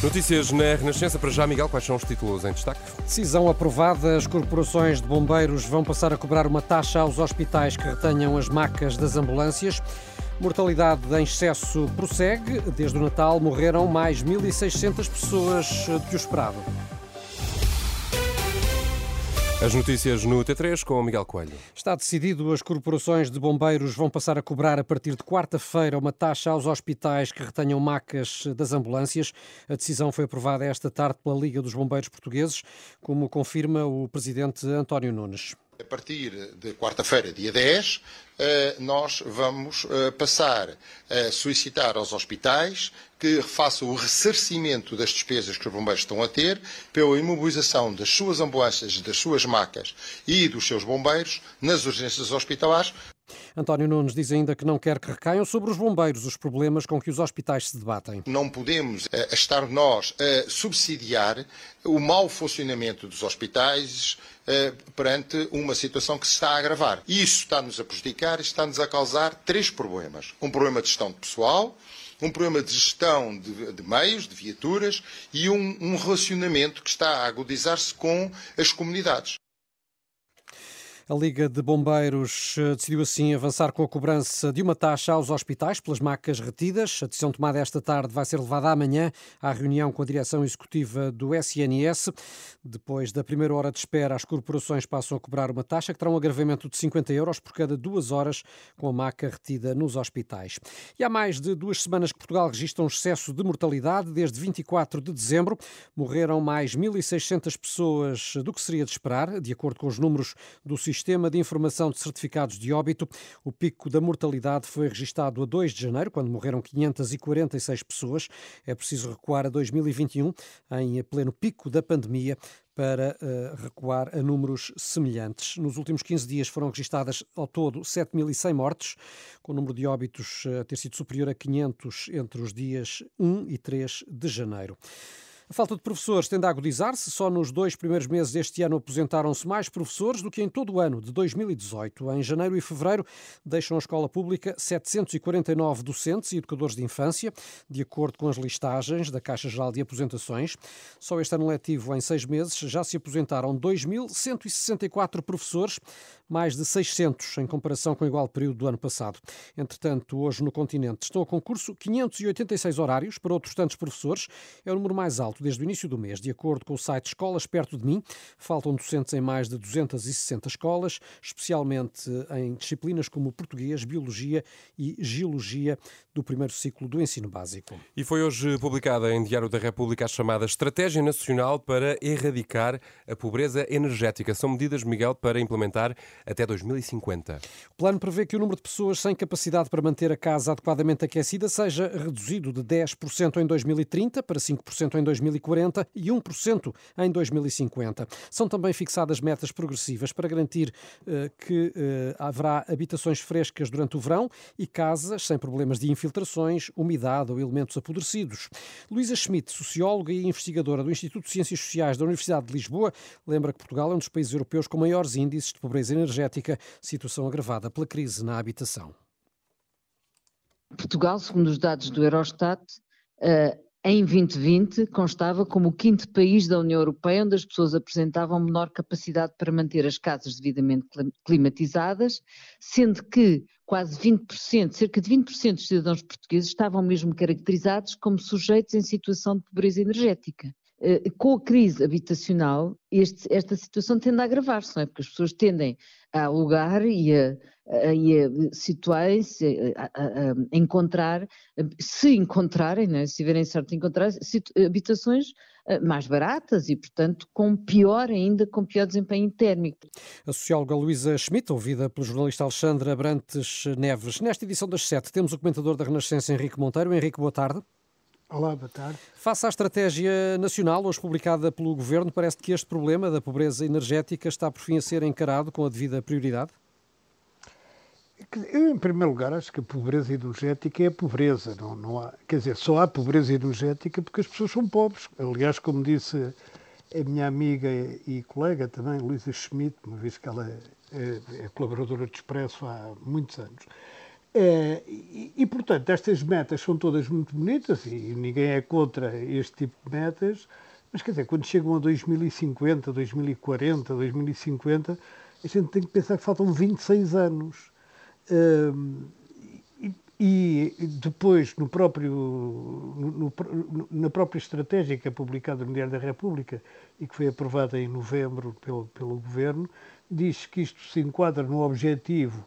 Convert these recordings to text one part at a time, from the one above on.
Notícias na Renascença. Para já, Miguel, quais são os títulos em destaque? Decisão aprovada. As corporações de bombeiros vão passar a cobrar uma taxa aos hospitais que retenham as macas das ambulâncias. Mortalidade em excesso prossegue. Desde o Natal morreram mais 1.600 pessoas do que o esperado. As notícias no T3 com o Miguel Coelho. Está decidido, as corporações de bombeiros vão passar a cobrar a partir de quarta-feira uma taxa aos hospitais que retenham macas das ambulâncias. A decisão foi aprovada esta tarde pela Liga dos Bombeiros Portugueses, como confirma o presidente António Nunes. A partir de quarta-feira, dia 10, eh, nós vamos eh, passar a solicitar aos hospitais que façam o ressarcimento das despesas que os bombeiros estão a ter pela imobilização das suas ambulâncias, das suas macas e dos seus bombeiros nas urgências hospitalares. António Nunes diz ainda que não quer que recaiam sobre os bombeiros os problemas com que os hospitais se debatem. Não podemos uh, estar nós a subsidiar o mau funcionamento dos hospitais uh, perante uma situação que se está a agravar. Isso está-nos a prejudicar está-nos a causar três problemas. Um problema de gestão de pessoal, um problema de gestão de, de meios, de viaturas e um, um relacionamento que está a agudizar-se com as comunidades. A Liga de Bombeiros eh, decidiu assim avançar com a cobrança de uma taxa aos hospitais pelas macas retidas. A decisão tomada esta tarde vai ser levada amanhã à reunião com a direção executiva do SNS. Depois da primeira hora de espera, as corporações passam a cobrar uma taxa que terá um agravamento de 50 euros por cada duas horas com a maca retida nos hospitais. E há mais de duas semanas que Portugal registra um excesso de mortalidade. Desde 24 de dezembro morreram mais 1.600 pessoas do que seria de esperar, de acordo com os números do sistema Sistema de Informação de Certificados de Óbito. O pico da mortalidade foi registado a 2 de janeiro, quando morreram 546 pessoas. É preciso recuar a 2021, em pleno pico da pandemia, para uh, recuar a números semelhantes. Nos últimos 15 dias foram registadas ao todo 7.100 mortes, com o número de óbitos a ter sido superior a 500 entre os dias 1 e 3 de janeiro. A falta de professores tende a agudizar-se. Só nos dois primeiros meses deste ano aposentaram-se mais professores do que em todo o ano de 2018. Em janeiro e fevereiro deixam a escola pública 749 docentes e educadores de infância, de acordo com as listagens da Caixa Geral de Aposentações. Só este ano letivo, em seis meses, já se aposentaram 2.164 professores, mais de 600 em comparação com o igual período do ano passado. Entretanto, hoje no continente estão a concurso 586 horários para outros tantos professores. É o número mais alto desde o início do mês. De acordo com o site Escolas Perto de Mim, faltam docentes em mais de 260 escolas, especialmente em disciplinas como português, biologia e geologia do primeiro ciclo do ensino básico. E foi hoje publicada em Diário da República a chamada Estratégia Nacional para Erradicar a Pobreza Energética. São medidas, Miguel, para implementar até 2050. O plano prevê que o número de pessoas sem capacidade para manter a casa adequadamente aquecida seja reduzido de 10% em 2030 para 5% em 2040 e 1% em 2050. São também fixadas metas progressivas para garantir uh, que uh, haverá habitações frescas durante o verão e casas sem problemas de infiltrações, umidade ou elementos apodrecidos. Luísa Schmidt, socióloga e investigadora do Instituto de Ciências Sociais da Universidade de Lisboa, lembra que Portugal é um dos países europeus com maiores índices de pobreza energética, situação agravada pela crise na habitação. Portugal, segundo os dados do Eurostat, uh, em 2020 constava como o quinto país da União Europeia onde as pessoas apresentavam menor capacidade para manter as casas devidamente climatizadas, sendo que quase 20%, cerca de 20% dos cidadãos portugueses estavam mesmo caracterizados como sujeitos em situação de pobreza energética. Com a crise habitacional, este, esta situação tende a agravar-se, não é? Porque as pessoas tendem a alugar e a, e a situarem-se, a, a, a, encontrar, se encontrarem, né, se tiverem sorte de encontrar habitações eh, mais baratas e, portanto, com pior ainda, com pior desempenho térmico. A socióloga Luísa Schmidt, ouvida pelo jornalista Alexandre Abrantes Neves. Nesta edição das sete temos o comentador da Renascença, Henrique Monteiro. Henrique, boa tarde. Olá, boa tarde. Face à estratégia nacional, hoje publicada pelo Governo, parece que este problema da pobreza energética está por fim a ser encarado com a devida prioridade? Eu, em primeiro lugar, acho que a pobreza energética é a pobreza. Não, não há, quer dizer, só há pobreza energética porque as pessoas são pobres. Aliás, como disse a minha amiga e colega também, Luísa Schmidt, uma vez que ela é, é colaboradora de Expresso há muitos anos. É, e, e, portanto, estas metas são todas muito bonitas e ninguém é contra este tipo de metas, mas quer dizer, quando chegam a 2050, 2040, 2050, a gente tem que pensar que faltam 26 anos. E, depois, no próprio, no, no, na própria estratégia que é publicada no Diário da República e que foi aprovada em novembro pelo, pelo Governo, diz que isto se enquadra no objetivo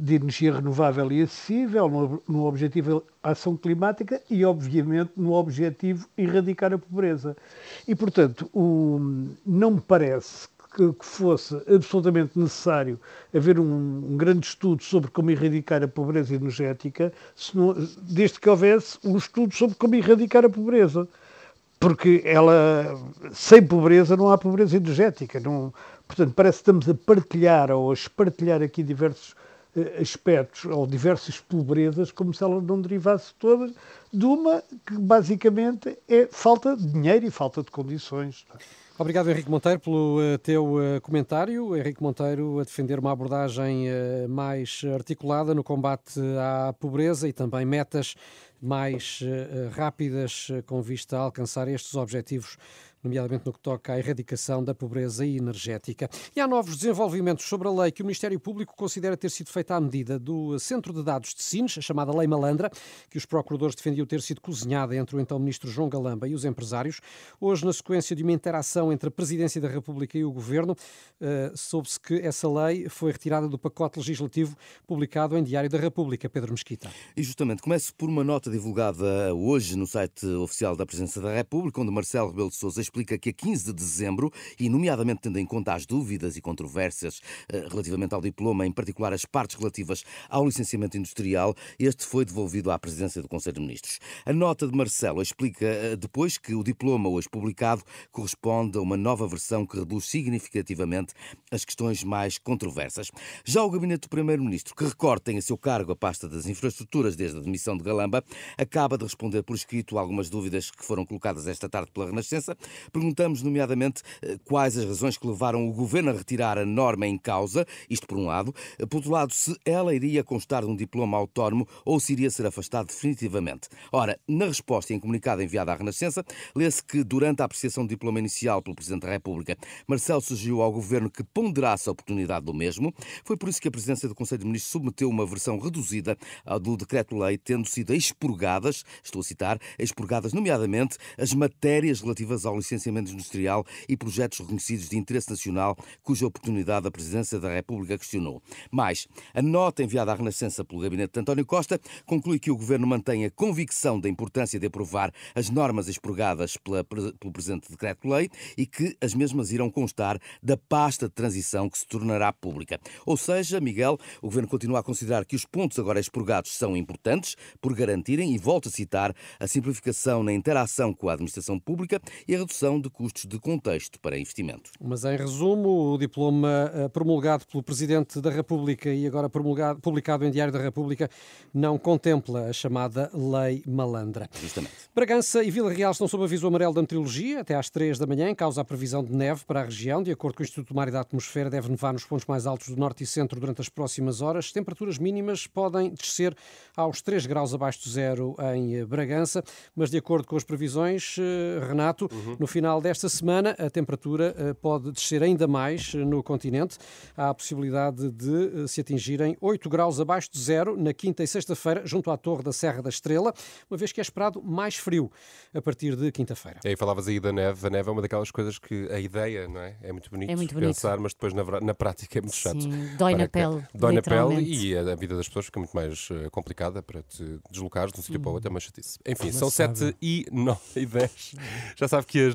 de energia renovável e acessível, no, no objetivo ação climática e, obviamente, no objetivo erradicar a pobreza. E, portanto, o, não me parece que, que fosse absolutamente necessário haver um, um, grande estudo sobre como erradicar a pobreza energética, não, desde que houvesse um estudo sobre como erradicar a pobreza. Porque ela, sem pobreza não há pobreza energética. Não, portanto, parece que estamos a partilhar ou a espartilhar aqui diversos aspectos ou diversas pobrezas como se ela não derivasse todas de uma que basicamente é falta de dinheiro e falta de condições. Obrigado, Henrique Monteiro, pelo uh, teu uh, comentário. Henrique Monteiro a defender uma abordagem mais articulada no combate à pobreza e também metas mais rápidas com vista a alcançar estes objetivos nomeadamente no que toca à erradicação da pobreza energética. E há novos desenvolvimentos sobre a lei que o Ministério Público considera ter sido feita à medida do Centro de Dados de Sines, a chamada Lei Malandra, que os procuradores defendiam ter sido cozinhada entre o então Ministro João Galamba e os empresários. Hoje, na sequência de uma interação entre a Presidência da República e o Governo, uh, soube-se que essa lei foi retirada do pacote legislativo publicado em Diário da República. Pedro Mesquita. E justamente, começo por uma nota divulgada hoje no site oficial da Presidência da República, onde Marcelo Rebelo de Sousa explica que a 15 de dezembro, e nomeadamente tendo em conta as dúvidas e controvérsias eh, relativamente ao diploma, em particular as partes relativas ao licenciamento industrial, este foi devolvido à presidência do Conselho de Ministros. A nota de Marcelo explica eh, depois que o diploma hoje publicado corresponde a uma nova versão que reduz significativamente as questões mais controversas. Já o gabinete do Primeiro-Ministro, que recorta em seu cargo a pasta das infraestruturas desde a demissão de Galamba, acaba de responder por escrito algumas dúvidas que foram colocadas esta tarde pela Renascença, Perguntamos, nomeadamente, eh, quais as razões que levaram o governo a retirar a norma em causa, isto por um lado, eh, por outro lado, se ela iria constar de um diploma autónomo ou se iria ser afastado definitivamente. Ora, na resposta em comunicado enviado à Renascença, lê-se que durante a apreciação do diploma inicial pelo Presidente da República, Marcelo sugeriu ao governo que ponderasse a oportunidade do mesmo. Foi por isso que a presidência do Conselho de Ministros submeteu uma versão reduzida do decreto-lei, tendo sido expurgadas, estou a citar, expurgadas nomeadamente as matérias relativas ao licenciamento licenciamento industrial e projetos reconhecidos de interesse nacional, cuja oportunidade a Presidência da República questionou. Mais, a nota enviada à Renascença pelo gabinete de António Costa conclui que o Governo mantém a convicção da importância de aprovar as normas expurgadas pela, pelo presente decreto-lei e que as mesmas irão constar da pasta de transição que se tornará pública. Ou seja, Miguel, o Governo continua a considerar que os pontos agora expurgados são importantes por garantirem, e volto a citar, a simplificação na interação com a administração pública e a redução de custos de contexto para investimento. Mas, em resumo, o diploma eh, promulgado pelo Presidente da República e agora publicado em Diário da República não contempla a chamada Lei Malandra. Justamente. Bragança e Vila Real estão sob aviso amarelo da meteorologia até às 3 da manhã, em causa a previsão de neve para a região. De acordo com o Instituto Mar e da Atmosfera, deve nevar nos pontos mais altos do norte e centro durante as próximas horas. Temperaturas mínimas podem descer aos 3 graus abaixo do zero em Bragança, mas de acordo com as previsões, eh, Renato, uhum. no final desta semana, a temperatura eh, pode descer ainda mais eh, no continente. Há a possibilidade de se atingirem 8 graus abaixo de zero na quinta e sexta-feira, junto à Torre da Serra da Estrela, uma vez que é esperado mais frio a partir de quinta-feira. E aí falavas aí da neve. A neve é uma daquelas coisas que a ideia, não é? É muito bonito, É muito bonito. pensar, mas depois na, na prática é muito chato. Sim, dói na pele, Dói na pele e a, a vida das pessoas fica muito mais eh, complicada para te deslocares de um sítio para o outro. É uma chatice. Enfim, são sábia. 7 e 9 e 10. Já sabe que as